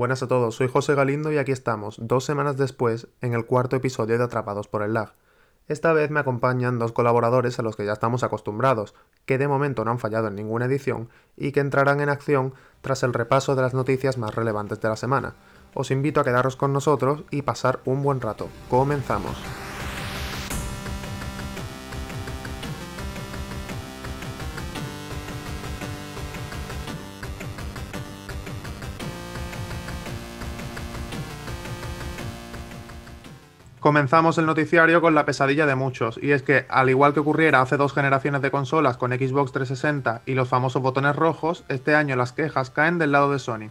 Buenas a todos, soy José Galindo y aquí estamos, dos semanas después, en el cuarto episodio de Atrapados por el Lag. Esta vez me acompañan dos colaboradores a los que ya estamos acostumbrados, que de momento no han fallado en ninguna edición y que entrarán en acción tras el repaso de las noticias más relevantes de la semana. Os invito a quedaros con nosotros y pasar un buen rato. Comenzamos. Comenzamos el noticiario con la pesadilla de muchos, y es que, al igual que ocurriera hace dos generaciones de consolas con Xbox 360 y los famosos botones rojos, este año las quejas caen del lado de Sony.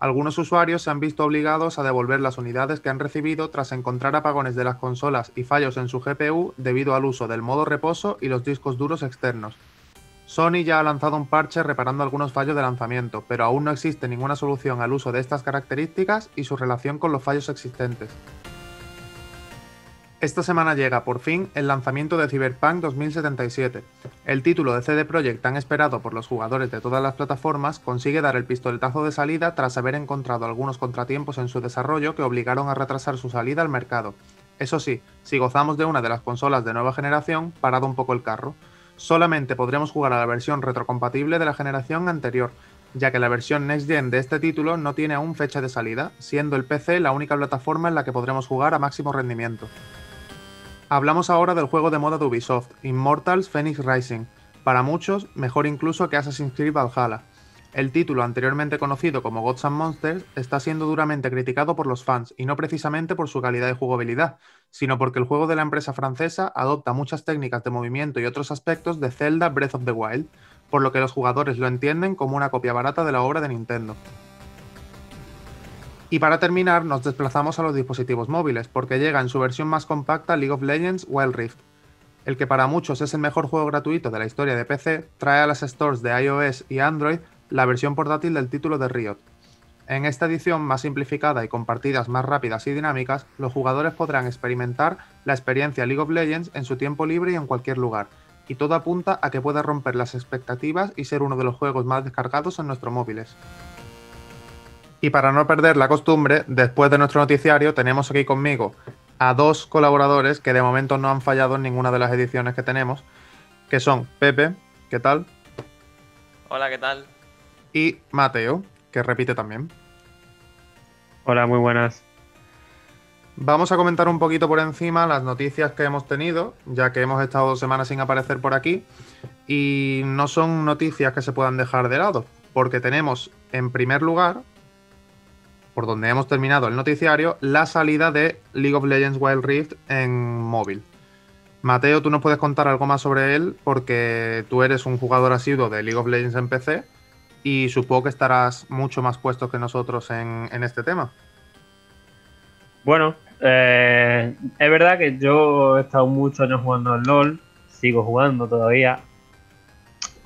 Algunos usuarios se han visto obligados a devolver las unidades que han recibido tras encontrar apagones de las consolas y fallos en su GPU debido al uso del modo reposo y los discos duros externos. Sony ya ha lanzado un parche reparando algunos fallos de lanzamiento, pero aún no existe ninguna solución al uso de estas características y su relación con los fallos existentes. Esta semana llega por fin el lanzamiento de Cyberpunk 2077. El título de CD Projekt tan esperado por los jugadores de todas las plataformas consigue dar el pistoletazo de salida tras haber encontrado algunos contratiempos en su desarrollo que obligaron a retrasar su salida al mercado. Eso sí, si gozamos de una de las consolas de nueva generación, parado un poco el carro. Solamente podremos jugar a la versión retrocompatible de la generación anterior, ya que la versión Next Gen de este título no tiene aún fecha de salida, siendo el PC la única plataforma en la que podremos jugar a máximo rendimiento. Hablamos ahora del juego de moda de Ubisoft, Immortals Phoenix Rising, para muchos mejor incluso que Assassin's Creed Valhalla. El título, anteriormente conocido como Gods and Monsters, está siendo duramente criticado por los fans, y no precisamente por su calidad de jugabilidad, sino porque el juego de la empresa francesa adopta muchas técnicas de movimiento y otros aspectos de Zelda Breath of the Wild, por lo que los jugadores lo entienden como una copia barata de la obra de Nintendo. Y para terminar, nos desplazamos a los dispositivos móviles, porque llega en su versión más compacta League of Legends Wild Rift. El que para muchos es el mejor juego gratuito de la historia de PC, trae a las stores de iOS y Android la versión portátil del título de Riot. En esta edición más simplificada y con partidas más rápidas y dinámicas, los jugadores podrán experimentar la experiencia League of Legends en su tiempo libre y en cualquier lugar, y todo apunta a que pueda romper las expectativas y ser uno de los juegos más descargados en nuestros móviles. Y para no perder la costumbre, después de nuestro noticiario tenemos aquí conmigo a dos colaboradores que de momento no han fallado en ninguna de las ediciones que tenemos, que son Pepe, ¿qué tal? Hola, ¿qué tal? Y Mateo, que repite también. Hola, muy buenas. Vamos a comentar un poquito por encima las noticias que hemos tenido, ya que hemos estado dos semanas sin aparecer por aquí, y no son noticias que se puedan dejar de lado, porque tenemos en primer lugar por donde hemos terminado el noticiario, la salida de League of Legends Wild Rift en móvil. Mateo, tú nos puedes contar algo más sobre él porque tú eres un jugador asiduo de League of Legends en PC y supongo que estarás mucho más puesto que nosotros en, este tema. Bueno, eh, es verdad que yo he estado muchos años jugando al LOL, sigo jugando todavía,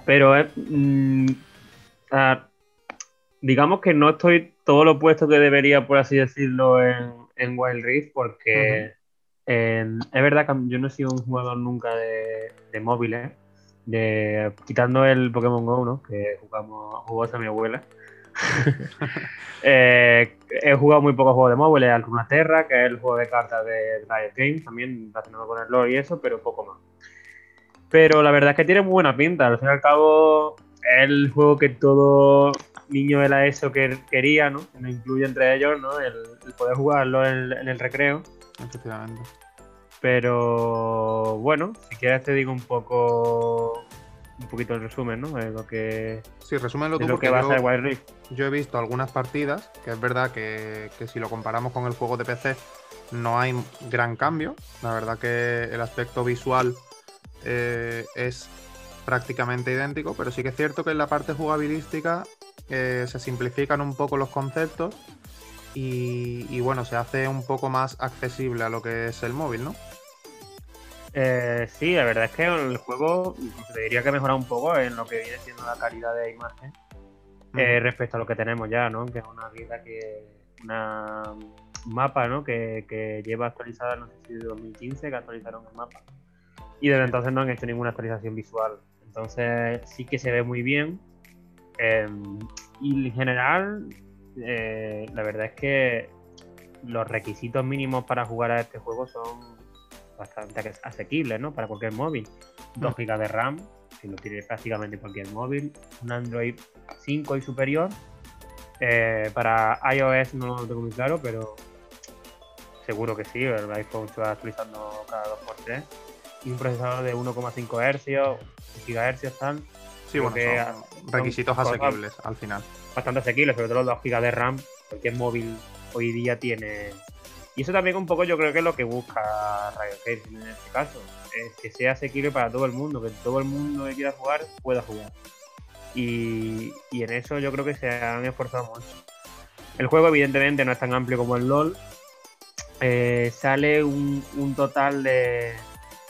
pero mm, digamos que no estoy todo lo puesto que debería, por así decirlo, en, en Wild Rift, porque es verdad que yo no he sido un jugador nunca de, de móviles, de, quitando el Pokémon Go, ¿no? que jugamos, jugó a mi abuela. Eh, he jugado muy pocos juegos de móviles, al Terra, que es el juego de cartas de Riot Games, también relacionado con el lore y eso, pero poco más. Pero la verdad es que tiene muy buena pinta, al fin y al cabo es el juego que todo niño de la ESO que quería, ¿no? Que nos incluye entre ellos, ¿no? El, poder jugarlo en, el recreo. Efectivamente. Pero bueno, si quieres te digo un poco un poquito el resumen, ¿no? De lo que sí, resúmenlo tú lo que va a ser Wild Rift. Yo he visto algunas partidas, que es verdad que, si lo comparamos con el juego de PC no hay gran cambio. La verdad que el aspecto visual eh, es prácticamente idéntico, pero sí que es cierto que en la parte jugabilística se simplifican un poco los conceptos y, bueno, se hace un poco más accesible a lo que es el móvil, ¿no? Eh, sí, la verdad es que el juego te diría que mejora un poco en lo que viene siendo la calidad de imagen eh, respecto a lo que tenemos ya, ¿no? Que es una vida que. una un mapa, ¿no? Que, lleva actualizada, no sé si de 2015 que actualizaron el mapa. Y desde entonces no han hecho ninguna actualización visual. Entonces sí que se ve muy bien. Em, y en general, eh, la verdad es que los requisitos mínimos para jugar a este juego son bastante asequibles, ¿no? Para cualquier móvil. 2 GB de RAM, que lo tiene prácticamente cualquier móvil. Un Android 5 y superior. Eh, para iOS no lo tengo muy claro, pero seguro que sí. El iPhone se va actualizando cada 2x3. Y un procesador de 1,5 Hz, GHz, tal. Sí, bueno, son requisitos asequibles al final. Bastante asequibles, sobre todo los 2 GB de RAM. Cualquier móvil hoy día tiene. Y eso también un poco yo creo que es lo que busca Riot en este caso. Es que sea asequible para todo el mundo, que todo el mundo que quiera jugar pueda jugar. Y, en eso yo creo que se han esforzado mucho. El juego evidentemente no es tan amplio como el LOL. Eh, sale un, total de,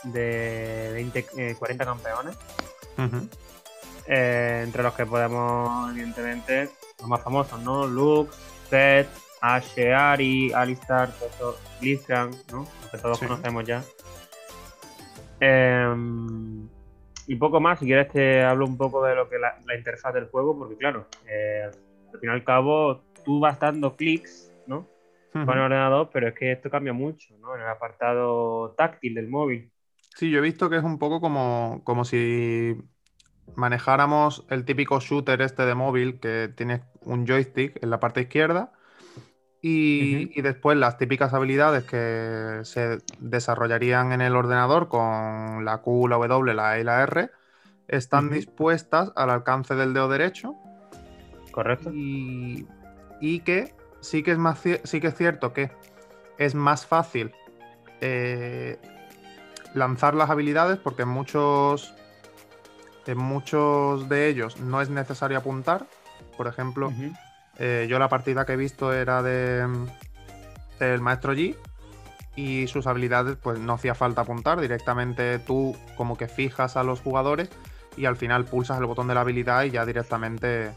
de 20, 40 eh, campeones. Eh, entre los que podemos, evidentemente, los más famosos, ¿no? Lux, Zed, Ashe, Ari, Alistar, Blitzcrank, ¿no? que todos conocemos ya. Em, y poco más, si quieres te hablo un poco de lo que la, la interfaz del juego, porque claro, eh, al fin y al cabo tú vas dando clics, ¿no? Con el ordenador, pero es que esto cambia mucho, ¿no? En el apartado táctil del móvil. Sí, yo he visto que es un poco como, como si manejáramos el típico shooter este de móvil que tiene un joystick en la parte izquierda y, después las típicas habilidades que se desarrollarían en el ordenador con la Q, la W, la E y la R están dispuestas al alcance del dedo derecho. Correcto. Y, que sí que es más sí que es cierto que es más fácil eh, lanzar las habilidades porque en muchos en muchos de ellos no es necesario apuntar. Por ejemplo, eh, yo la partida que he visto era de del maestro G y sus habilidades pues no hacía falta apuntar, directamente tú como que fijas a los jugadores y al final pulsas el botón de la habilidad y ya directamente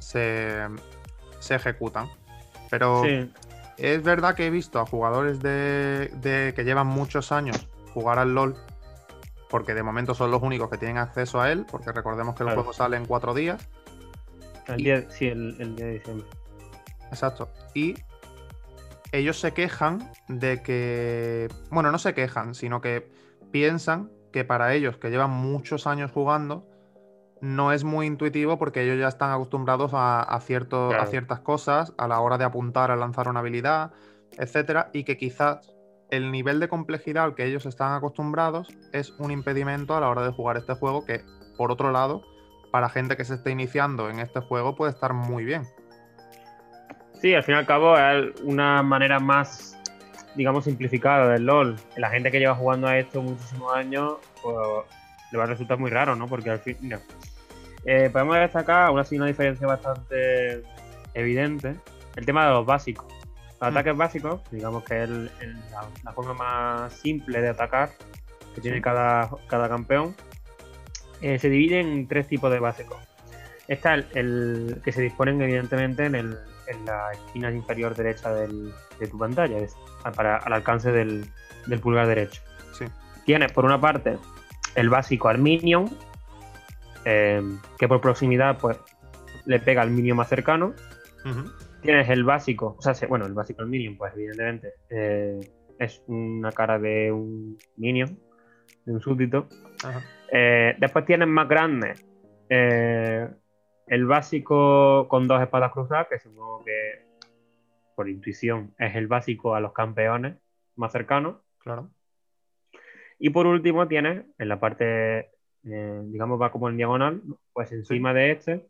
se, ejecutan. Pero es verdad que he visto a jugadores de, que llevan muchos años jugar al LOL, porque de momento son los únicos que tienen acceso a él, porque recordemos que el juego sale en cuatro días. El día, sí, el, día de diciembre. Exacto. Y ellos se quejan de que. Bueno, no se quejan, sino que piensan que para ellos, que llevan muchos años jugando, no es muy intuitivo porque ellos ya están acostumbrados a, cierto, a ciertas cosas a la hora de apuntar a lanzar una habilidad, etcétera, y que quizás el nivel de complejidad al que ellos están acostumbrados es un impedimento a la hora de jugar este juego que, por otro lado, para gente que se esté iniciando en este juego puede estar muy bien. Sí, al fin y al cabo es una manera más, digamos, simplificada del LOL. La gente que lleva jugando a esto muchísimos años, pues le va a resultar muy raro, ¿no? Porque al fin, eh, podemos destacar una, una diferencia bastante evidente, el tema de los básicos. Los mm. ataques básicos, digamos que es la, forma más simple de atacar que tiene cada, cada campeón, eh, se divide en tres tipos de básicos. Está el, que se disponen evidentemente en, el, en, la esquina inferior derecha del, de tu pantalla, es para, al alcance del, del pulgar derecho. Sí. Tienes por una parte el básico al minion, eh, que por proximidad pues le pega al minion más cercano. Tienes el básico, o sea, bueno, el básico al minion, pues evidentemente eh, es una cara de un minion, de un súbdito. Ajá. Eh, después tienes más grandes. Eh, el básico con dos espadas cruzadas, que supongo que por intuición es el básico a los campeones más cercanos. Claro. Y por último tienes en la parte, eh, digamos, va como en diagonal, pues encima de este,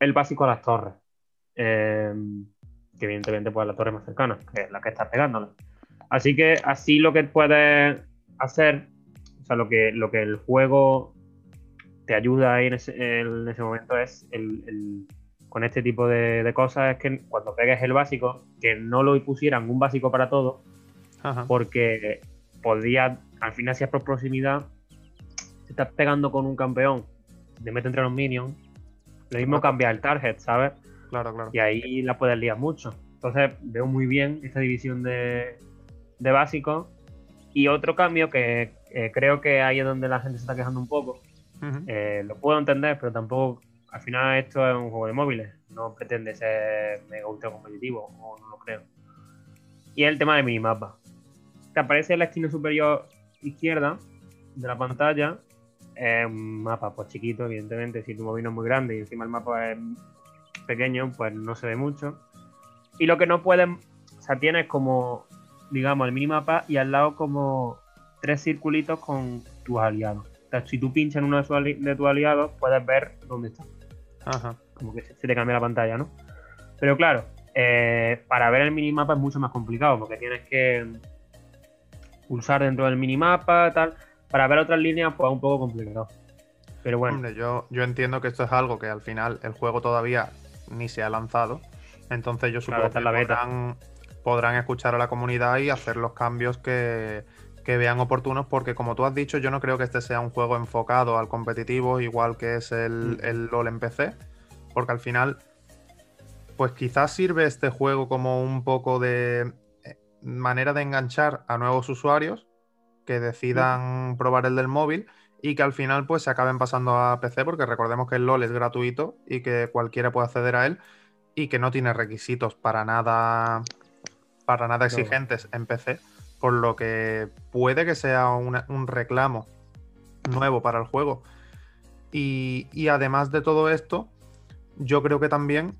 el básico a las torres. Que evidentemente pues la torre más cercana, que es la que está pegándole. Así que así lo que puedes hacer o sea, lo que, lo que el juego te ayuda ahí en ese, en ese momento es el, con este tipo de, cosas es que cuando pegues el básico, que no lo pusieran un básico para todo, porque podría, al final si es por proximidad, si estás pegando con un campeón, te mete entre los minions, lo mismo cambia el target, ¿sabes? Claro, claro. Y ahí la puedes liar mucho. Entonces veo muy bien esta división de, de básicos. Y otro cambio que eh, creo que ahí es donde la gente se está quejando un poco. Eh, lo puedo entender, pero tampoco. Al final, esto es un juego de móviles. no pretende ser mega ultra competitivo, o no lo creo. Y el tema del minimapa. Te aparece en la esquina superior izquierda de la pantalla es un mapa pues chiquito, evidentemente, si tu móvil no es muy grande y encima el mapa es pequeño, pues no se ve mucho. Y lo que no pueden, o sea, tienes como, digamos, el minimapa y al lado como tres circulitos con tus aliados. O sea, si tú pinchas en uno de, tus aliados, puedes ver dónde está. Ajá. Como que se te cambia la pantalla, ¿no? Pero claro, eh, para ver el minimapa es mucho más complicado porque tienes que pulsar dentro del minimapa, tal. Para ver otras líneas, pues es un poco complicado. Pero bueno. Hombre, yo, yo entiendo que esto es algo que al final el juego todavía ni se ha lanzado. Entonces yo supongo que podrán, podrán, escuchar a la comunidad y hacer los cambios que, vean oportunos, porque como tú has dicho, yo no creo que este sea un juego enfocado al competitivo, igual que es el, mm. el LOL en PC, porque al final, pues quizás sirve este juego como un poco de eh, manera de enganchar a nuevos usuarios que decidan probar el del móvil y que al final pues se acaben pasando a PC porque recordemos que el LOL es gratuito y que cualquiera puede acceder a él y que no tiene requisitos para nada para nada exigentes en PC, por lo que puede que sea un reclamo nuevo para el juego. Y, además de todo esto, yo creo que también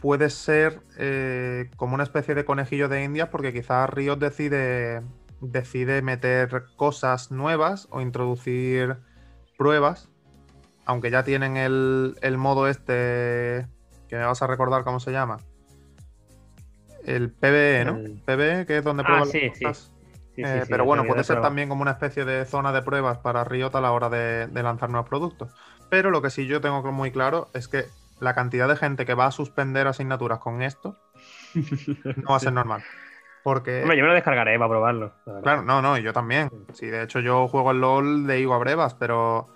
puede ser eh, como una especie de conejillo de indias porque quizás Riot decide decide meter cosas nuevas o introducir pruebas, aunque ya tienen el, modo este, que me vas a recordar cómo se llama. El PBE, ¿no? PBE, que es donde ah, sí, sí. Eh, pero bueno, puede ser también como una especie de zona de pruebas para Riot a la hora de, de, lanzar nuevos productos. Pero lo que sí yo tengo muy claro es que la cantidad de gente que va a suspender asignaturas con esto no va a ser normal. Porque... Hombre, yo me lo descargaré para probarlo. Claro, no, no, yo también. Sí, de hecho yo juego al LOL de Igo a brevas, pero...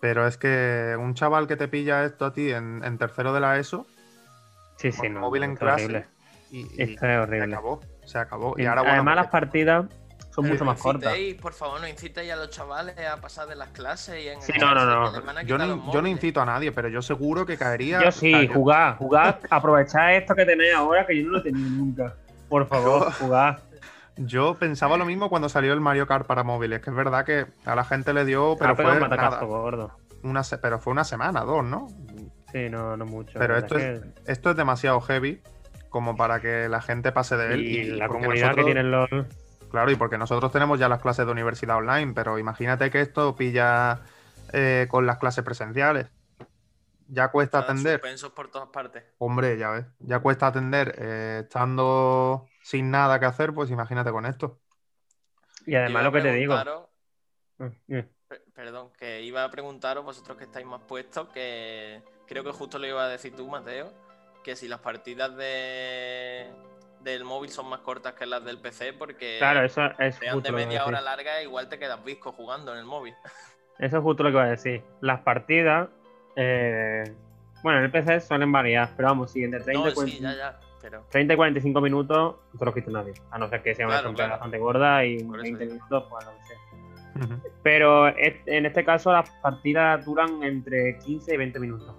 Pero es que un chaval que te pilla esto a ti en, tercero de la ESO... Sí, sí, no. Móvil en clase... Y, esto es horrible. Se acabó, se acabó. Y, ahora, bueno, Además las partidas son mucho más cortas. Por favor, no incitéis a los chavales a pasar de las clases y en Sí, no, no, no. Yo, yo, no incito a nadie, pero yo seguro que caería. Yo sí, jugar, jugar, aprovechar esto que tenéis ahora que yo no lo he tenido nunca. Por favor, jugad. Yo pensaba lo mismo cuando salió el Mario Kart para móviles, que es verdad que a la gente le dio, pero fue nada, gordo. Una pero fue una semana, dos, ¿no? Sí, no, no mucho. Pero esto es, esto es demasiado heavy como para que la gente pase de él. Y, la comunidad que tienen los... Claro, y porque nosotros tenemos ya las clases de universidad online, pero imagínate que esto pilla eh, con las clases presenciales ya cuesta atender. por todas partes. Hombre, ya ves, ya cuesta atender eh, estando sin nada que hacer, pues imagínate con esto. Y además lo que te digo. Mm, perdón, que iba a preguntaros vosotros que estáis más puestos, que creo que justo lo iba a decir tú, Mateo, que si las partidas de del móvil son más cortas que las del PC, porque claro, eso es de media hora larga, igual te quedas visco jugando en el móvil. Eso es justo lo que iba a decir. Las partidas eh, bueno, en el PC suelen variar, pero vamos, si entre 30, y 45 minutos no te lo quita nadie. A no ser que sea una claro, bastante gorda y 20 minutos, pues no sé. Pero en este caso las partidas duran entre 15 y 20 minutos.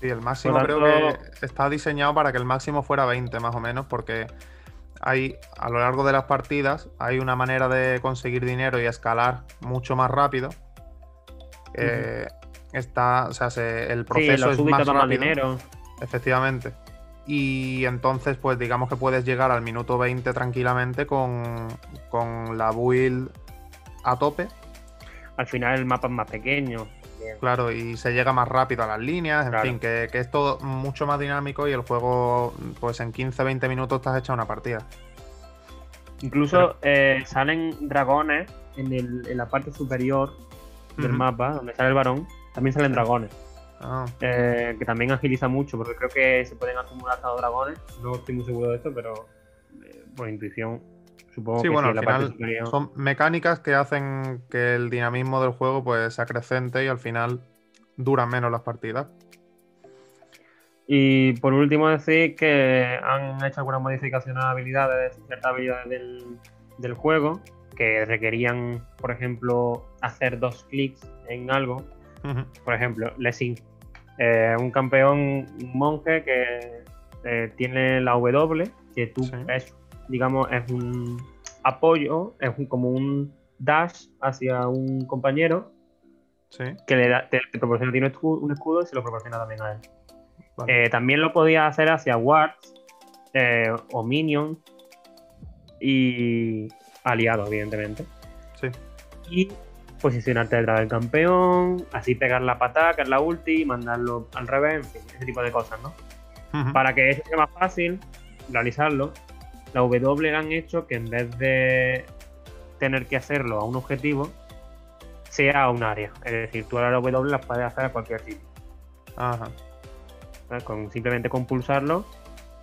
Sí, el máximo creo que está diseñado para que el máximo fuera 20 más o menos, porque hay a lo largo de las partidas hay una manera de conseguir dinero y escalar mucho más rápido. Eh, está, o sea, el proceso es más rápido. dinero. Efectivamente. Y entonces, pues digamos que puedes llegar al minuto 20 tranquilamente con, la build a tope. Al final el mapa es más pequeño. Claro, y se llega más rápido a las líneas, en fin, que, es todo mucho más dinámico y el juego, pues en 15-20 minutos te has hecho una partida. Incluso eh, salen dragones en, la parte superior del mapa, donde sale el varón, también salen dragones. Ah. Eh, que también agiliza mucho, porque creo que se pueden acumular hasta dos dragones. No estoy muy seguro de esto, pero eh, por intuición supongo que bueno, sí, al final son mecánicas que hacen que el dinamismo del juego pues se acrecente y al final duran menos las partidas. Y por último decir que han hecho algunas modificaciones a habilidades, ciertas habilidades del, del juego, que requerían, por ejemplo, hacer dos clics en algo por ejemplo, Lessing Es un campeón monje que eh, tiene la W, que tú es, digamos, es un apoyo, es como un dash hacia un compañero que le da, te, proporciona tiene un escudo y se lo proporciona también a él. Eh, también lo podía hacer hacia wards eh, o minions y aliados, evidentemente. Sí. Y posicionarte detrás del campeón, así pegar la es la ulti, mandarlo al revés, en fin, ese tipo de cosas, ¿no? Para que eso sea más fácil realizarlo, la W han hecho que en vez de tener que hacerlo a un objetivo, sea a un área. Es decir, tú a la W las puedes hacer a cualquier sitio. Ajá. Con, simplemente con pulsarlo.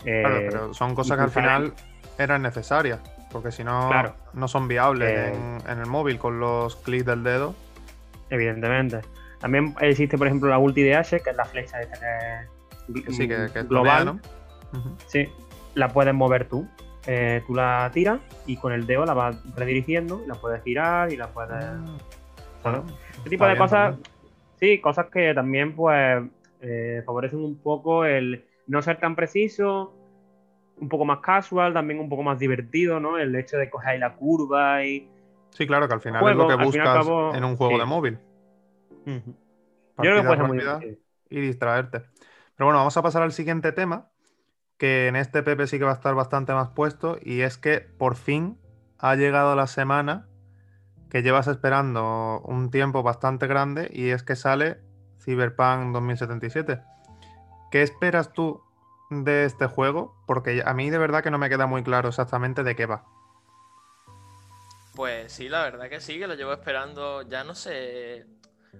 claro, eh, pero son cosas que al final eran necesarias. Porque si no, no son viables eh, en, el móvil con los clics del dedo. Evidentemente. También existe, por ejemplo, la ulti de Ashe, que es la flecha sí, que, es global. Sí, la puedes mover tú. Eh, tú la tiras y con el dedo la vas redirigiendo y la puedes girar y la puedes. Ah, este tipo de cosas, sí, cosas que también pues eh, favorecen un poco el no ser tan preciso, un poco más casual, también un poco más divertido, ¿no? El hecho de coger ahí la curva y. Sí, claro, que al final es lo que buscas en un juego de móvil. Yo creo que puede ser muy divertido. Y distraerte. Pero bueno, vamos a pasar al siguiente tema, que en este Pepe sí que va a estar bastante más puesto, y es que por fin ha llegado la semana que llevas esperando un tiempo bastante grande, y es que sale Cyberpunk 2077. ¿Qué esperas tú de este juego? Porque a mí de verdad que no me queda muy claro exactamente de qué va. Pues sí, la verdad que sí, que lo llevo esperando, ya no sé,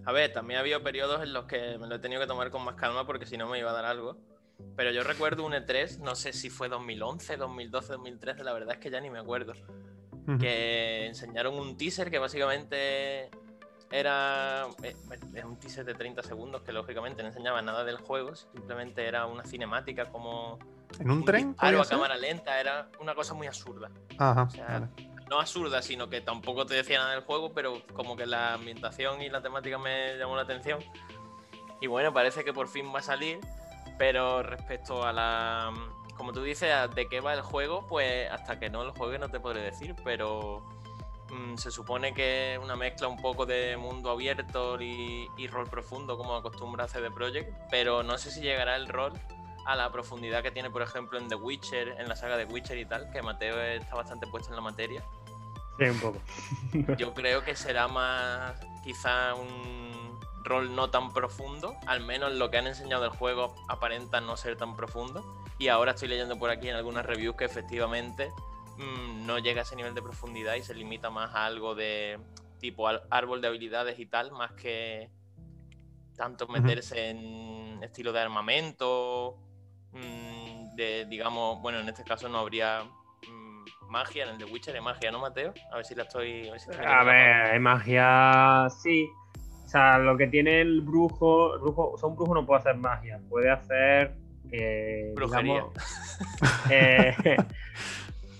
a ver, también ha habido periodos en los que me lo he tenido que tomar con más calma porque si no me iba a dar algo. Pero yo recuerdo un E3, no sé si fue 2011, 2012, 2013, la verdad es que ya ni me acuerdo. Que enseñaron un teaser que básicamente era, eh, era un teaser de 30 segundos que lógicamente no enseñaba nada del juego, simplemente era una cinemática como... ¿En un, tren? Algo a cámara lenta, era una cosa muy absurda. Ajá no absurda, sino que tampoco te decía nada del juego, pero como que la ambientación y la temática me llamó la atención. Y bueno, parece que por fin va a salir, pero respecto a la... Como tú dices, de qué va el juego, pues hasta que no lo juegue no te podré decir, pero mm, se supone que es una mezcla un poco de mundo abierto y, y rol profundo, como acostumbra hacer The Project, pero no sé si llegará el rol a la profundidad que tiene, por ejemplo, en The Witcher, en la saga de Witcher y tal, que Mateo está bastante puesto en la materia. Sí, un poco. Yo creo que será más quizá un rol no tan profundo, al menos lo que han enseñado del juego aparenta no ser tan profundo. Y ahora estoy leyendo por aquí en algunas reviews que efectivamente mm, no llega a ese nivel de profundidad y se limita más a algo de tipo árbol de habilidades y tal, más que tanto meterse en estilo de armamento Mm, de, digamos, bueno, en este caso no habría mm, magia, en el de Witcher hay magia, ¿no, Mateo? A ver si la estoy... A ver, hay magia, sí. O sea, lo que tiene el brujo, brujo o sea, un brujo no puede hacer magia, puede hacer... Eh, Brujería. eh,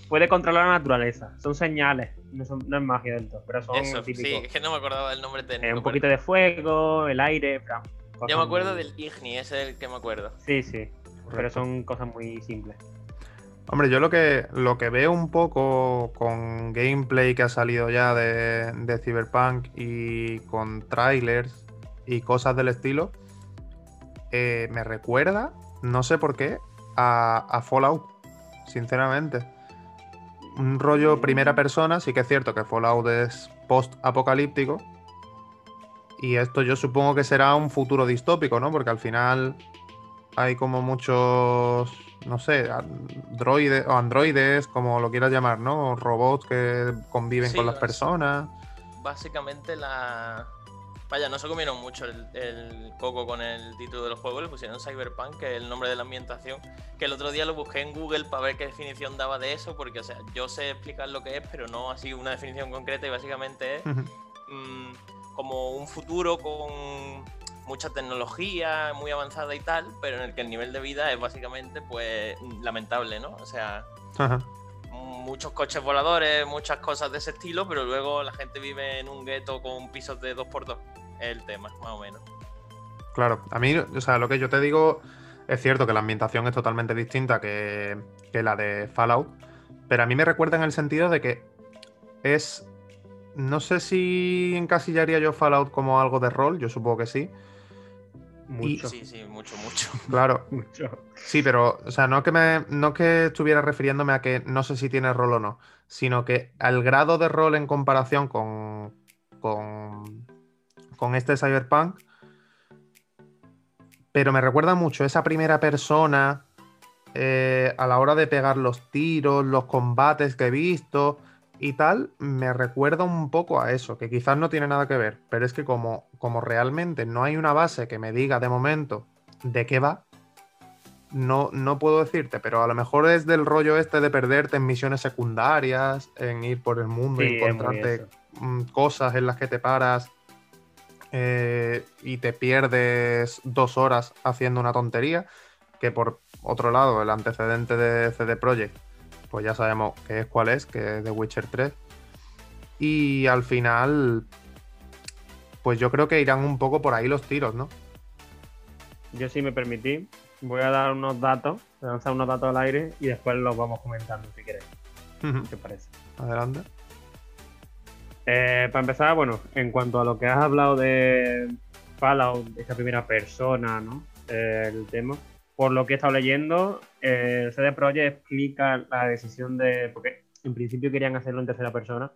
puede controlar la naturaleza, son señales, no, es magia del todo, pero son Eso, Sí, es que no me acordaba del nombre técnico. Eh, un poquito de fuego, el aire, Yo me acuerdo del Igni, ese es el que me acuerdo. Sí, sí pero son cosas muy simples. Hombre, yo lo que, lo que veo un poco con gameplay que ha salido ya de, de Cyberpunk y con trailers y cosas del estilo, eh, me recuerda, no sé por qué, a, Fallout, sinceramente. Un rollo primera persona, sí que es cierto que Fallout es post-apocalíptico. Y esto yo supongo que será un futuro distópico, ¿no? Porque al final hay como muchos, no sé, androides o androides, como lo quieras llamar, ¿no? Robots que conviven con las personas. Básicamente la... Vaya, no se comieron mucho el, coco con el título del juego, le pusieron Cyberpunk, que es el nombre de la ambientación, que el otro día lo busqué en Google para ver qué definición daba de eso, porque, o sea, yo sé explicar lo que es, pero no así una definición concreta y básicamente es mm, como un futuro con mucha tecnología muy avanzada y tal, pero en el que el nivel de vida es básicamente pues lamentable, ¿no? O sea, muchos coches voladores, muchas cosas de ese estilo, pero luego la gente vive en un gueto con pisos de 2x2. Es el tema, más o menos. Claro, a mí, o sea, lo que yo te digo es cierto que la ambientación es totalmente distinta que, que la de Fallout, pero a mí me recuerda en el sentido de que es. No sé si encasillaría yo Fallout como algo de rol, yo supongo que sí. Mucho. sí, sí, mucho, mucho. Claro. mucho. Sí, pero, o sea, no que me. No que estuviera refiriéndome a que no sé si tiene rol o no. Sino que al grado de rol en comparación con. con. con este Cyberpunk. Pero me recuerda mucho esa primera persona. Eh, a la hora de pegar los tiros, los combates que he visto y tal, me recuerda un poco a eso, que quizás no tiene nada que ver, pero es que como, como realmente no hay una base que me diga de momento de qué va, no, no puedo decirte, pero a lo mejor es del rollo este de perderte en misiones secundarias, en ir por el mundo y encontrarte mm, cosas en las que te paras eh, y te pierdes dos horas haciendo una tontería, que por otro lado el antecedente de CD Projekt pues ya sabemos qué es cuál es, que es The Witcher 3. Y al final, pues yo creo que irán un poco por ahí los tiros, ¿no? Yo sí me permití, voy a dar unos datos, voy a lanzar unos datos al aire y después los vamos comentando si queréis. ¿Qué parece? Adelante. Eh, para empezar, bueno, en cuanto a lo que has hablado de Fallout, esa primera persona, ¿no? Eh, el tema por lo que he estado leyendo, el CD Projekt explica la decisión de. Porque en principio querían hacerlo en tercera persona.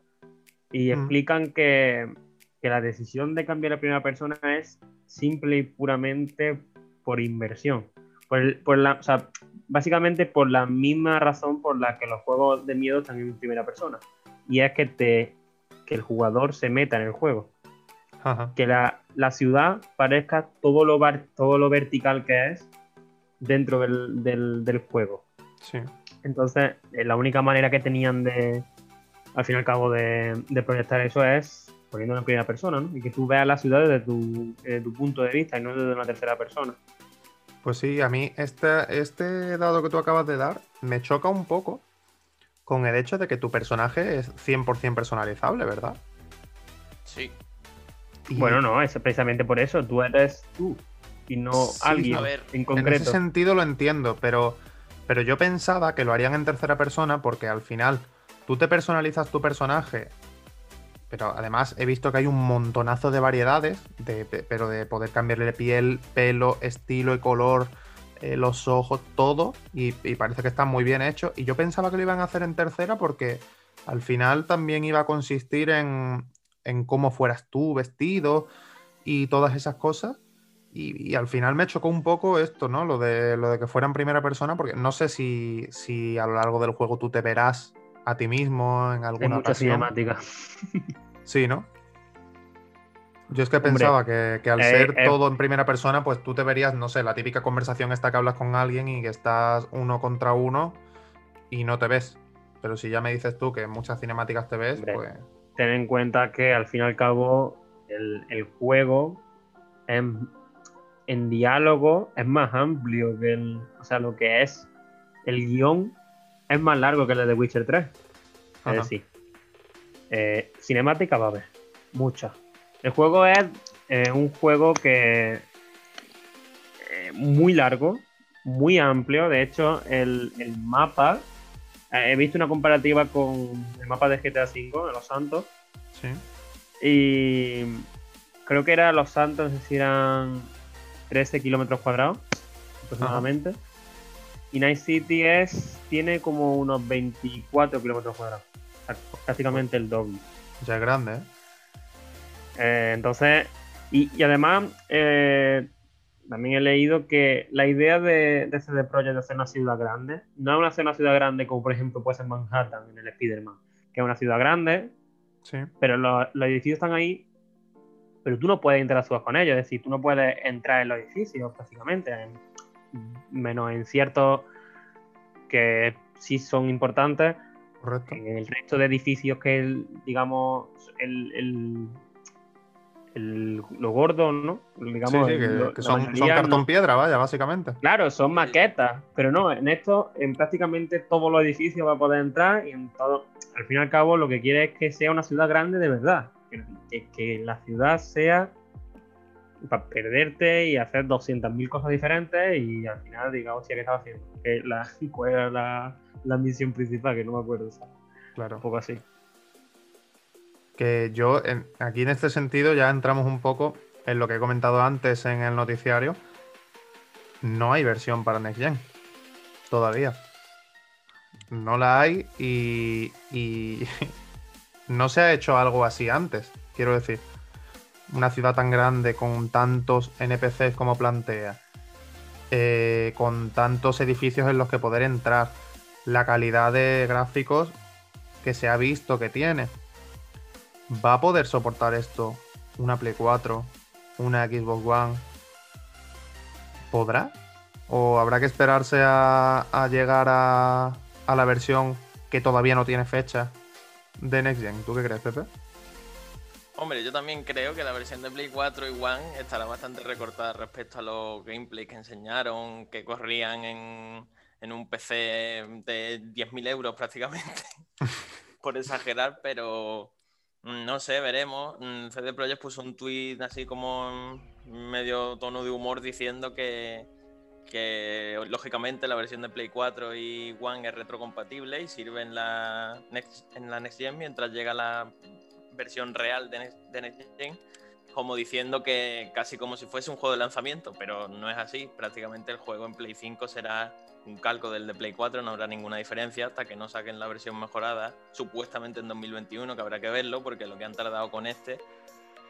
Y mm. explican que, la decisión de cambiar a primera persona es simple y puramente por inversión. Por, la, o sea, básicamente por la misma razón por la que los juegos de miedo están en primera persona. Y es que, te, que el jugador se meta en el juego. Que la, ciudad parezca todo lo, todo lo vertical que es dentro del, juego. Sí. Entonces, eh, la única manera que tenían de, al fin y al cabo, de, proyectar eso es poniéndolo en primera persona, ¿no? Y que tú veas la ciudad desde tu, punto de vista y no desde una tercera persona. Pues sí, a mí este, este dado que tú acabas de dar me choca un poco con el hecho de que tu personaje es 100% personalizable, ¿verdad? Sí. Bueno, no, es precisamente por eso. Tú eres tú y no alguien en concreto. En ese sentido lo entiendo, pero, pero yo pensaba que lo harían en tercera persona porque al final tú te personalizas tu personaje, pero además he visto que hay un montonazo de variedades, de, pero de poder cambiarle piel, pelo, estilo y color, eh, los ojos, todo, y, parece que está muy bien hecho. Y yo pensaba que lo iban a hacer en tercera porque al final también iba a consistir en, en cómo fueras tú vestido y todas esas cosas. Y, al final me chocó un poco esto, ¿no? Lo de, lo de que fuera en primera persona, porque no sé si, si a lo largo del juego tú te verás a ti mismo en alguna mucha cinemática. Sí, ¿no? Yo es que pensaba que, al eh, ser eh, todo en primera persona, pues tú te verías, no sé, la típica conversación esta que hablas con alguien y que estás uno contra uno y no te ves. Pero si ya me dices tú que en muchas cinemáticas te ves, pues. Ten en cuenta que al fin y al cabo el, el juego es en diálogo es más amplio que el. O sea, lo que es el guion es más largo que el de The Witcher 3. Es decir, eh, cinemática va a haber, mucha. El juego es eh, un juego que. Eh, muy largo, muy amplio. De hecho, el, mapa. he visto una comparativa con el mapa de GTA V, de Los Santos. Sí. Y creo que era Los Santos, es decir, eran 13 kilómetros cuadrados aproximadamente. Y Night City es, tiene como unos 24 kilómetros cuadrados. prácticamente el doble. Ya es grande, ¿eh? eh entonces, y, además, eh, también he leído que la idea de, de CD Projekt de hacer una ciudad grande, no es una, hacer una ciudad grande como por ejemplo puede ser Manhattan en el Spider-Man, que es una ciudad grande, sí. pero los edificios están ahí pero tú no puedes interactuar con ellos, es decir, tú no puedes entrar en los edificios, básicamente, menos en ciertos que sí son importantes. Correcto. En el resto de edificios que, digamos, el, el, lo gordo, ¿no? Digamos, sí, que, son, cartón piedra, vaya, básicamente. Claro, son maquetas, pero no, en esto, en prácticamente todos los edificios va a poder entrar y en todo, al fin y al cabo, lo que quiere es que sea una ciudad grande de verdad que, la ciudad sea para perderte y hacer 200.000 cosas diferentes y al final digamos, hostia, ¿qué estaba haciendo? la, ¿Cuál era la, la, misión principal? Que no me acuerdo. Claro. Un poco así. Que yo, aquí en este sentido, ya entramos un poco en lo que he comentado antes en el noticiario. No hay versión para Next Gen. Todavía. No la hay y, y no se ha hecho algo así antes, quiero decir una ciudad tan grande con tantos NPCs como plantea, eh, con tantos edificios en los que poder entrar, la calidad de gráficos que se ha visto que tiene. ¿Va a poder soportar esto una Play 4, una Xbox One? ¿Podrá? ¿O habrá que esperarse a, llegar a, a la versión que todavía no tiene fecha de Next Gen? ¿Tú qué crees, Pepe? Hombre, yo también creo que la versión de Play 4 y One estará bastante recortada respecto a los gameplays que enseñaron, que corrían en, un PC de 10.000 euros prácticamente, por exagerar, pero mm, no sé, veremos. Mm, CD Projekt puso un tweet así como medio tono de humor diciendo que, que lógicamente la versión de Play 4 y One es retrocompatible y sirve en la Next, en la Next Gen mientras llega la versión real de Next, Gen, como diciendo que casi como si fuese un juego de lanzamiento, pero no es así. Prácticamente el juego en Play 5 será un calco del de Play 4, no habrá ninguna diferencia hasta que no saquen la versión mejorada, supuestamente en 2021, que habrá que verlo, porque lo que han tardado con este,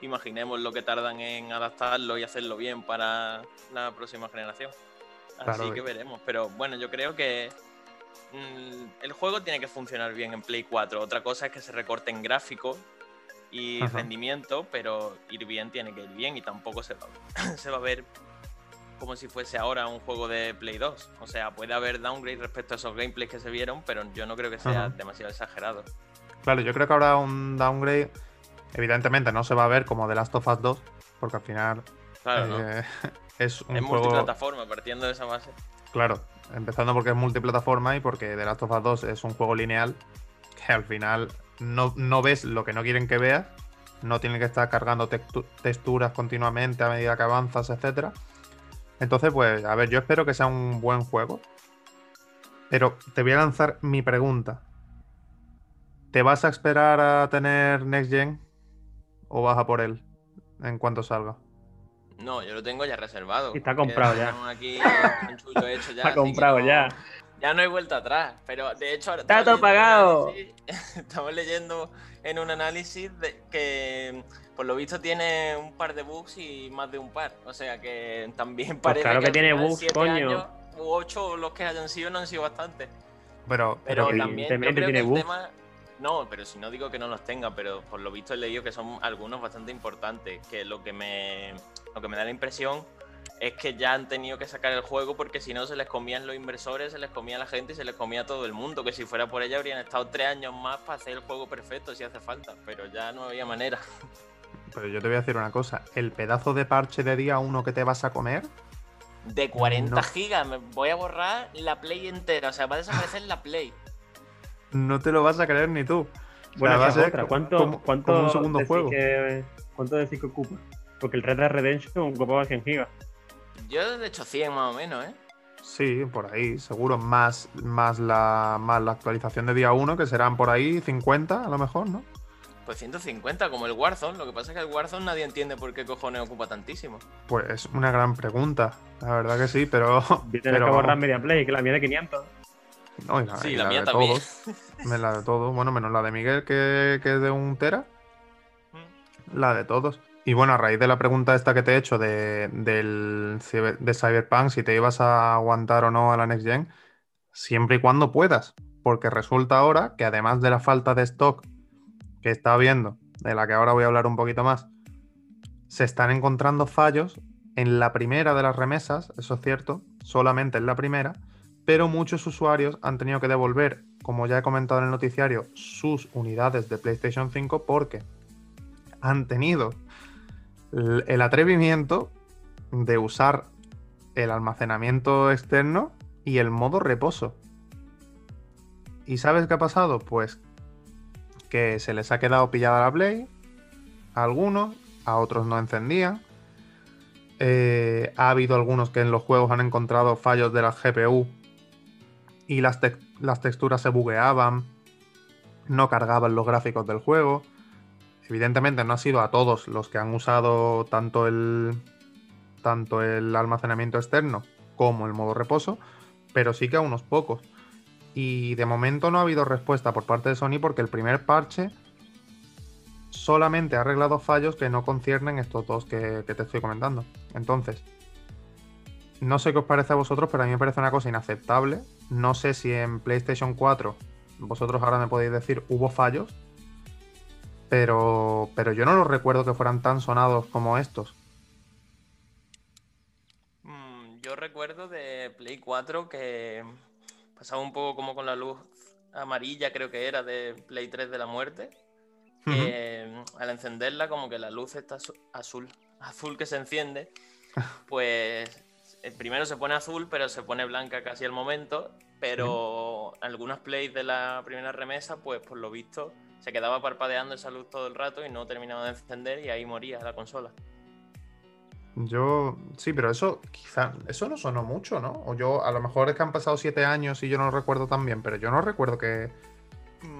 imaginemos lo que tardan en adaptarlo y hacerlo bien para la próxima generación. Así que veremos. Pero bueno, yo creo que mm, el juego tiene que funcionar bien en Play 4. Otra cosa es que se recorte en gráficos y rendimiento, pero ir bien tiene que ir bien y tampoco se va, se va a ver como si fuese ahora un juego de Play 2. O sea, puede haber downgrade respecto a esos gameplays que se vieron, pero yo no creo que sea demasiado exagerado. Claro, yo creo que ahora un downgrade, evidentemente no se va a ver como The Last of Us 2, porque al final eh, es un es multiplataforma, partiendo de esa base. Claro, empezando porque es multiplataforma y porque The Last of Us 2 es un juego lineal que al final no, ves lo que no quieren que veas, no tienen que estar cargando texturas continuamente a medida que avanzas, etc. Entonces, pues, a ver, yo espero que sea un buen juego. Pero te voy a lanzar mi pregunta. ¿Te vas a esperar a tener Next Gen o vas a por él en cuanto salga? No, yo lo tengo ya reservado. Está comprado ya. Está comprado ya. Ya no hay vuelta atrás, pero de hecho... Está todo pagado. Estamos leyendo en un análisis de que por lo visto tiene un par de bugs y más de un par. O sea que también pues parece claro que, tiene bugs, coño. u ocho los que hayan sido no han sido bastantes. Pero, pero, también yo creo que el tema... No, pero si no digo que no los tenga, pero por lo visto he leído que son algunos bastante importantes, que lo que me, lo que me da la impresión es que ya han tenido que sacar el juego porque si no se les comían los inversores, se les comía la gente y se les comía todo el mundo. Que si fuera por ella habrían estado tres años más para hacer el juego perfecto si hace falta, pero ya no había manera. Pero yo te voy a decir una cosa, el pedazo de parche de día uno que te vas a comer... De 40 gigas, me voy a borrar la Play entera, o sea, va a desaparecer la Play. No te lo vas a creer ni tú. Bueno, va a ser ¿Cuánto, cuánto un segundo juego. ¿Cuánto decís que ocupa? Porque el Red Dead Redemption ocupaba 100 gigas. Yo de hecho 100 más o menos, ¿eh? Sí, por ahí, seguro. Más, más, la, más la actualización de día 1, que serán por ahí 50 a lo mejor, ¿no? Pues 150, como el Warzone. Lo que pasa es que el Warzone nadie entiende por qué cojones ocupa tantísimo. Pues es una gran pregunta, la verdad que sí, pero. Tienes que borrar Media Play, que la mía de 500. No, la, sí, la, mía también. Todos. la de todos. Bueno, menos la de Miguel, que, que es de un Tera. Mm. La de todos. Y bueno, a raíz de la pregunta esta que te he hecho de, del, de Cyberpunk, si te ibas a aguantar o no a la Next Gen, siempre y cuando puedas. Porque resulta ahora que además de la falta de stock que está habiendo, de la que ahora voy a hablar un poquito más, se están encontrando fallos en la primera de las remesas, eso es cierto, solamente en la primera, pero muchos usuarios han tenido que devolver, como ya he comentado en el noticiario, sus unidades de PlayStation 5 porque han tenido el atrevimiento de usar el almacenamiento externo y el modo reposo. ¿Y sabes qué ha pasado? Pues que se les ha quedado pillada la Play, a algunos, a otros no encendían. Eh, ha habido algunos que en los juegos han encontrado fallos de la GPU y las, las texturas se bugueaban, no cargaban los gráficos del juego. Evidentemente no ha sido a todos los que han usado tanto el, tanto el almacenamiento externo como el modo reposo, pero sí que a unos pocos. Y de momento no ha habido respuesta por parte de Sony porque el primer parche solamente ha arreglado fallos que no conciernen estos dos que, te estoy comentando. Entonces, no sé qué os parece a vosotros, pero a mí me parece una cosa inaceptable. No sé si en PlayStation 4, vosotros ahora me podéis decir, hubo fallos, pero, pero yo no los recuerdo que fueran tan sonados como estos. Mm, yo recuerdo de Play 4 que pasaba un poco como con la luz amarilla, creo que era, de Play 3 de la muerte al encenderla como que la luz está azul, azul que se enciende, pues eh, primero se pone azul, pero se pone blanca casi al momento, pero algunos plays de la primera remesa, pues por lo visto, se quedaba parpadeando esa luz todo el rato y no terminaba de encender y ahí moría la consola. Yo, sí, pero eso quizá, eso no sonó mucho, ¿no? O yo, a lo mejor es que han pasado siete años y yo no lo recuerdo tan bien, pero yo no recuerdo que,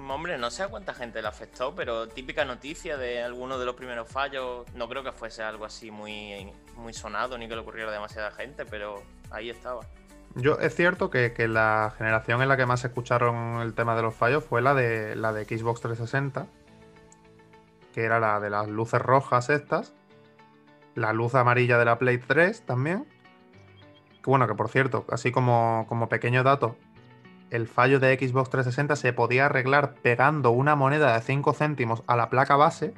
hombre, no sé a cuánta gente le afectó, pero típica noticia de alguno de los primeros fallos. No creo que fuese algo así muy, muy sonado ni que le ocurriera demasiada gente, pero ahí estaba. Yo es cierto que, la generación en la que más escucharon el tema de los fallos fue la de la de Xbox 360, que era la de las luces rojas estas, la luz amarilla de la Play 3 también. Que bueno, que por cierto, así como, como pequeño dato, el fallo de Xbox 360 se podía arreglar pegando una moneda de 5 céntimos a la placa base.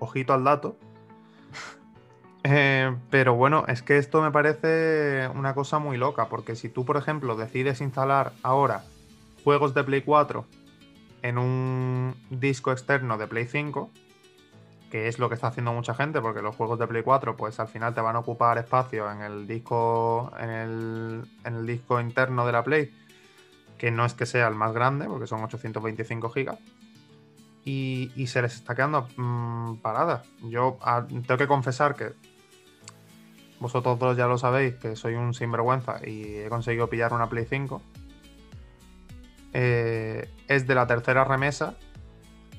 Ojito al dato. Eh, pero bueno, es que esto me parece una cosa muy loca, porque si tú, por ejemplo, decides instalar ahora juegos de Play 4 en un disco externo de Play 5, que es lo que está haciendo mucha gente, porque los juegos de Play 4, pues al final te van a ocupar espacio en el disco, en el, en el disco interno de la Play que no es que sea el más grande, porque son 825 gigas. Y, se les está quedando mm, parada. Yo tengo que confesar que vosotros dos ya lo sabéis, que soy un sinvergüenza y he conseguido pillar una Play 5. Eh, es de la tercera remesa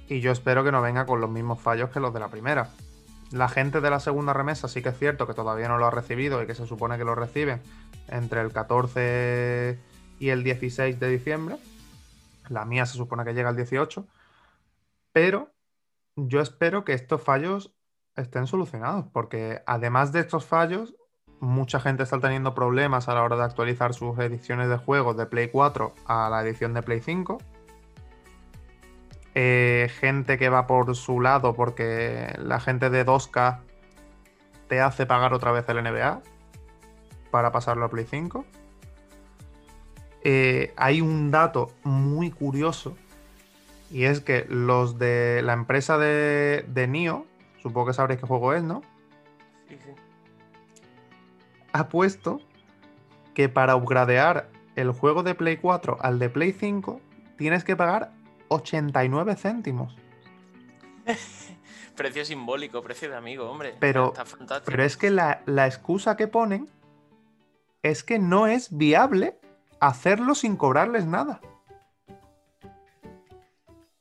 y yo espero que no venga con los mismos fallos que los de la primera. La gente de la segunda remesa sí que es cierto que todavía no lo ha recibido y que se supone que lo reciben entre el 14 y el 16 de diciembre. La mía se supone que llega el 18. Pero yo espero que estos fallos estén solucionados, porque además de estos fallos, mucha gente está teniendo problemas a la hora de actualizar sus ediciones de juegos de Play 4 a la edición de Play 5. Eh, gente que va por su lado porque la gente de 2K te hace pagar otra vez el NBA para pasarlo a Play 5. Eh, hay un dato muy curioso y es que los de la empresa de, de Nio, supongo que sabréis qué juego es, ¿no? Sí, sí. Ha puesto que para upgradear el juego de Play 4 al de Play 5 tienes que pagar 89 céntimos. precio simbólico, precio de amigo, hombre. Pero, pero es que la, la excusa que ponen es que no es viable hacerlo sin cobrarles nada.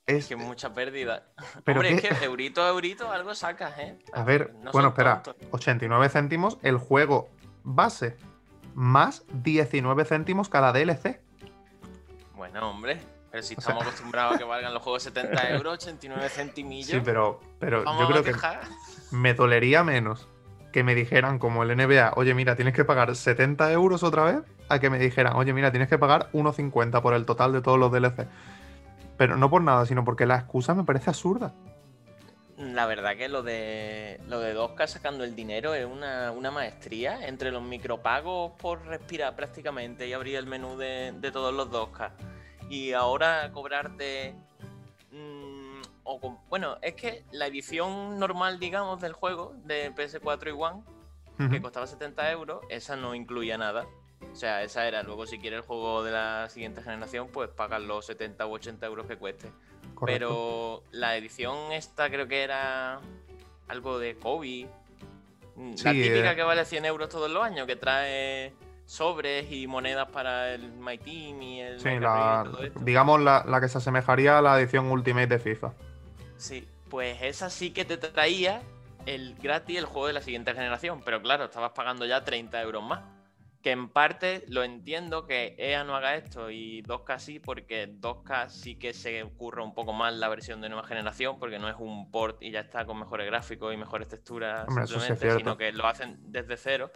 Es que mucha pérdida. Pero Hombre, es que eurito a eurito algo sacas, ¿eh? A ver, bueno, espera. 89 céntimos el juego base, más 19 céntimos cada DLC. Bueno, hombre. Pero si estamos acostumbrados a que valgan los juegos 70 euros, 89 centimillos. Sí, pero, pero yo creo que me dolería menos que me dijeran como el NBA, oye, mira, tienes que pagar 70 euros otra vez, a que me dijeran, oye, mira, tienes que pagar 1,50 por el total de todos los DLC. Pero no por nada, sino porque la excusa me parece absurda. La verdad que lo de lo de 2K sacando el dinero es una, maestría entre los micropagos por respirar prácticamente y abrir el menú de, todos los 2K. Y ahora cobrarte bueno, es que la edición normal, digamos, del juego de PS4 y One, que costaba 70 euros, esa no incluía nada. O sea, esa era. Luego, si quieres el juego de la siguiente generación, pues pagas los 70 u 80 euros que cueste. Pero la edición esta creo que era algo de Kobe. la típica eh. que vale 100 euros todos los años, que trae sobres y monedas para el My Team y el. Sí, digamos la, la, que se asemejaría a la edición Ultimate de FIFA. Sí, pues esa sí que te traía el gratis el juego de la siguiente generación, pero claro, estabas pagando ya 30 euros más. Que en parte lo entiendo que EA no haga esto y 2K sí, porque 2K sí que se ocurra un poco más la versión de nueva generación, porque no es un port y ya está con mejores gráficos y mejores texturas, simplemente, sino que lo hacen desde cero.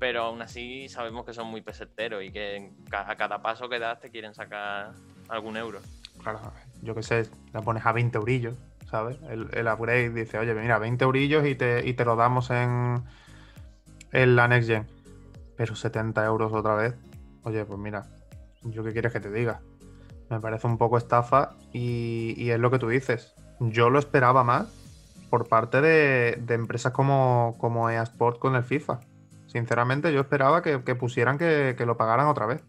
Pero aún así sabemos que son muy peseteros y que a cada paso que das te quieren sacar algún euro. Claro, yo qué sé, la pones a 20 eurillos, ¿sabes? El, upgrade dice, oye, mira, 20 eurillos y te, y te lo damos en, en la Next Gen pero 70 euros otra vez. Oye, pues mira, yo qué quieres que te diga. Me parece un poco estafa y, es lo que tú dices. Yo lo esperaba más por parte de, empresas como, como EA Sport con el FIFA. Sinceramente, yo esperaba que, pusieran que, lo pagaran otra vez.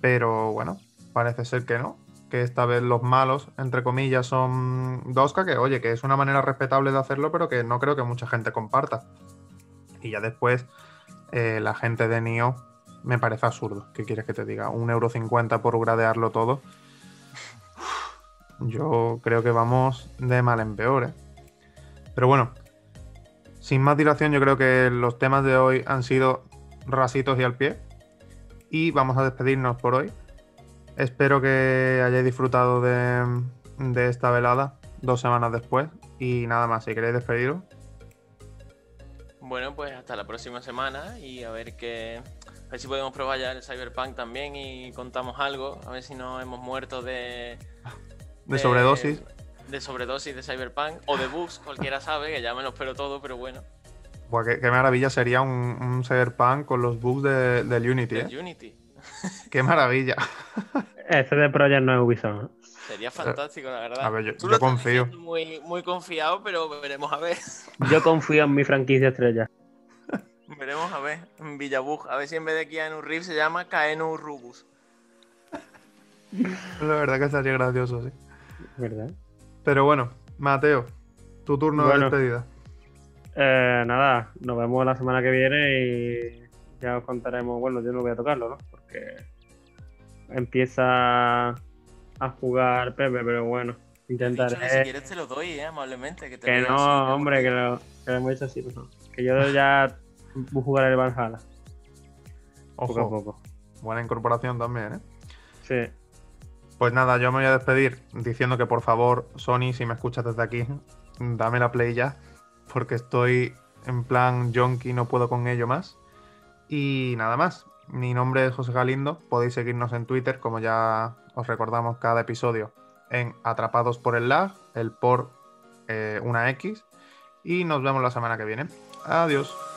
Pero bueno, parece ser que no. Que esta vez los malos, entre comillas, son Doska, que oye, que es una manera respetable de hacerlo, pero que no creo que mucha gente comparta. Y ya después, eh, la gente de NIO me parece absurdo. ¿Qué quieres que te diga? Un euro cincuenta por gradearlo todo. Yo creo que vamos de mal en peor. ¿eh? Pero bueno, sin más dilación, yo creo que los temas de hoy han sido rasitos y al pie. Y vamos a despedirnos por hoy. Espero que hayáis disfrutado de, de esta velada dos semanas después. Y nada más, si queréis despediros. Bueno, pues hasta la próxima semana y a ver qué. A ver si podemos probar ya el Cyberpunk también y contamos algo. A ver si no hemos muerto de. De, sobredosis. De sobredosis de Cyberpunk o de bugs, cualquiera sabe, que ya me lo espero todo, pero bueno. qué, maravilla sería un, Cyberpunk con los bugs de, del Unity, ¿eh? Unity. qué maravilla. Este de Project no es Ubisoft. Sería fantástico, la verdad. A ver, yo, confío. Muy, muy confiado, pero veremos a ver. Yo confío en mi franquicia estrella. veremos a ver. En Villabug. A ver si en vez de Keanu Reeves se llama Kaenu Rubus. La verdad que estaría gracioso, sí. ¿Verdad? Pero bueno, Mateo, tu turno de despedida. Eh, nada, nos vemos la semana que viene y ya os contaremos. Bueno, yo no voy a tocarlo, ¿no? Empieza a jugar Pepe, pero bueno, intentaré. si quieres te lo doy, eh, amablemente. Que, que no, hombre, que lo, que lo, hemos hecho así. No. Que yo ya voy a jugar el Valhalla. Poco a poco. Buena incorporación también, ¿eh? Sí. Pues nada, yo me voy a despedir diciendo que por favor, Sony, si me escuchas desde aquí, dame la play ya, porque estoy en plan junkie, no puedo con ello más. Y nada más, mi nombre es José Galindo, podéis seguirnos en Twitter, como ya os recordamos cada episodio en Atrapados por el Lag, el por eh, una X. Y nos vemos la semana que viene. Adiós.